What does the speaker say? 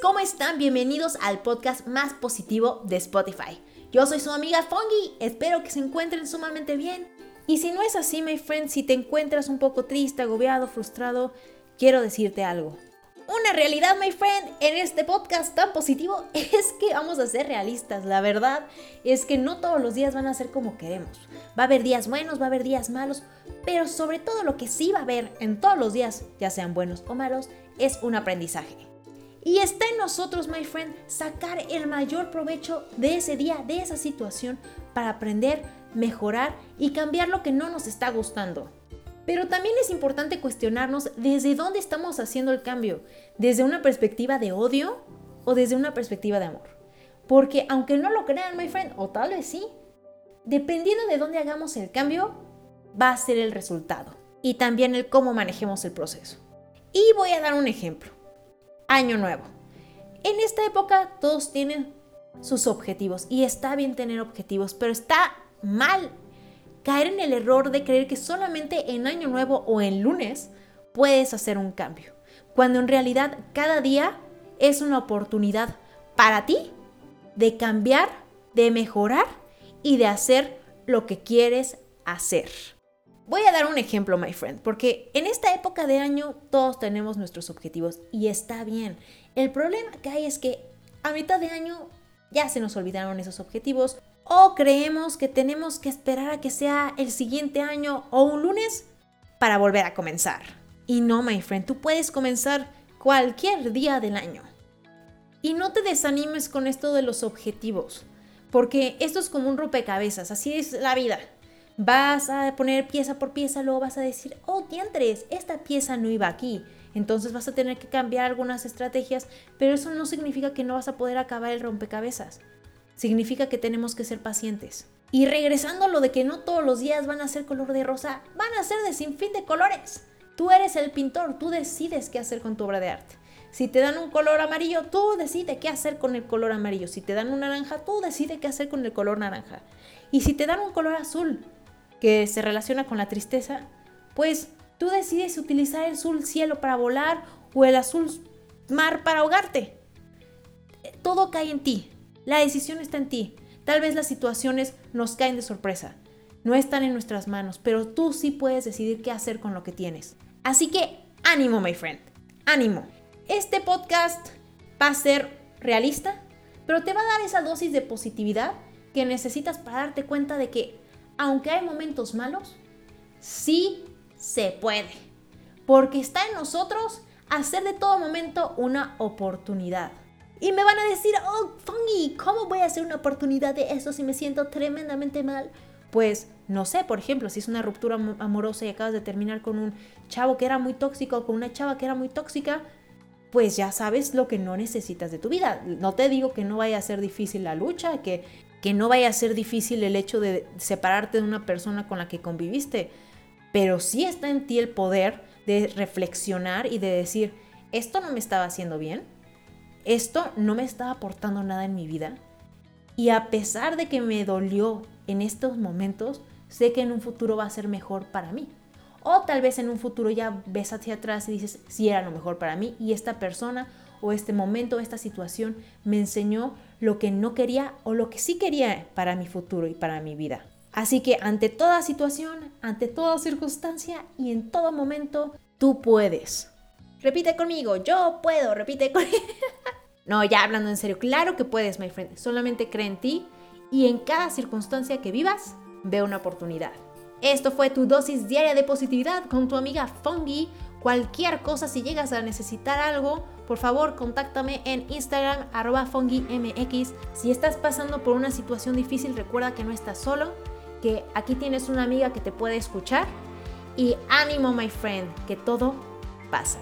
¿cómo están? Bienvenidos al podcast más positivo de Spotify. Yo soy su amiga Fongi, espero que se encuentren sumamente bien. Y si no es así, my friend, si te encuentras un poco triste, agobiado, frustrado, quiero decirte algo. Una realidad, my friend, en este podcast tan positivo es que vamos a ser realistas. La verdad es que no todos los días van a ser como queremos. Va a haber días buenos, va a haber días malos, pero sobre todo lo que sí va a haber en todos los días, ya sean buenos o malos, es un aprendizaje. Y está en nosotros, my friend, sacar el mayor provecho de ese día, de esa situación, para aprender, mejorar y cambiar lo que no nos está gustando. Pero también es importante cuestionarnos desde dónde estamos haciendo el cambio, desde una perspectiva de odio o desde una perspectiva de amor. Porque aunque no lo crean, my friend, o tal vez sí, dependiendo de dónde hagamos el cambio, va a ser el resultado y también el cómo manejemos el proceso. Y voy a dar un ejemplo año nuevo. En esta época todos tienen sus objetivos y está bien tener objetivos, pero está mal caer en el error de creer que solamente en año nuevo o en lunes puedes hacer un cambio, cuando en realidad cada día es una oportunidad para ti de cambiar, de mejorar y de hacer lo que quieres hacer. Voy a dar un ejemplo, my friend, porque en esta época de año todos tenemos nuestros objetivos y está bien. El problema que hay es que a mitad de año ya se nos olvidaron esos objetivos o creemos que tenemos que esperar a que sea el siguiente año o un lunes para volver a comenzar. Y no, my friend, tú puedes comenzar cualquier día del año. Y no te desanimes con esto de los objetivos, porque esto es como un rompecabezas, así es la vida vas a poner pieza por pieza, luego vas a decir, oh, diantres, esta pieza no iba aquí. Entonces vas a tener que cambiar algunas estrategias, pero eso no significa que no vas a poder acabar el rompecabezas. Significa que tenemos que ser pacientes. Y regresando a lo de que no todos los días van a ser color de rosa, van a ser de sin fin de colores. Tú eres el pintor, tú decides qué hacer con tu obra de arte. Si te dan un color amarillo, tú decides qué hacer con el color amarillo. Si te dan un naranja, tú decides qué hacer con el color naranja. Y si te dan un color azul, que se relaciona con la tristeza, pues tú decides utilizar el azul cielo para volar o el azul mar para ahogarte. Todo cae en ti. La decisión está en ti. Tal vez las situaciones nos caen de sorpresa. No están en nuestras manos, pero tú sí puedes decidir qué hacer con lo que tienes. Así que ánimo, my friend. Ánimo. Este podcast va a ser realista, pero te va a dar esa dosis de positividad que necesitas para darte cuenta de que aunque hay momentos malos, sí se puede. Porque está en nosotros hacer de todo momento una oportunidad. Y me van a decir, oh, Funny, ¿cómo voy a hacer una oportunidad de eso si me siento tremendamente mal? Pues no sé, por ejemplo, si es una ruptura amorosa y acabas de terminar con un chavo que era muy tóxico o con una chava que era muy tóxica, pues ya sabes lo que no necesitas de tu vida. No te digo que no vaya a ser difícil la lucha, que que no vaya a ser difícil el hecho de separarte de una persona con la que conviviste, pero sí está en ti el poder de reflexionar y de decir, esto no me estaba haciendo bien, esto no me estaba aportando nada en mi vida, y a pesar de que me dolió en estos momentos, sé que en un futuro va a ser mejor para mí. O tal vez en un futuro ya ves hacia atrás y dices, sí era lo mejor para mí y esta persona o este momento, esta situación me enseñó lo que no quería o lo que sí quería para mi futuro y para mi vida. Así que ante toda situación, ante toda circunstancia y en todo momento, tú puedes. Repite conmigo, yo puedo, repite conmigo. no, ya hablando en serio, claro que puedes, my friend. Solamente cree en ti y en cada circunstancia que vivas, ve una oportunidad. Esto fue tu dosis diaria de positividad con tu amiga Fungi. Cualquier cosa, si llegas a necesitar algo, por favor contáctame en Instagram arroba. Si estás pasando por una situación difícil, recuerda que no estás solo, que aquí tienes una amiga que te puede escuchar. Y ánimo, my friend, que todo pasa.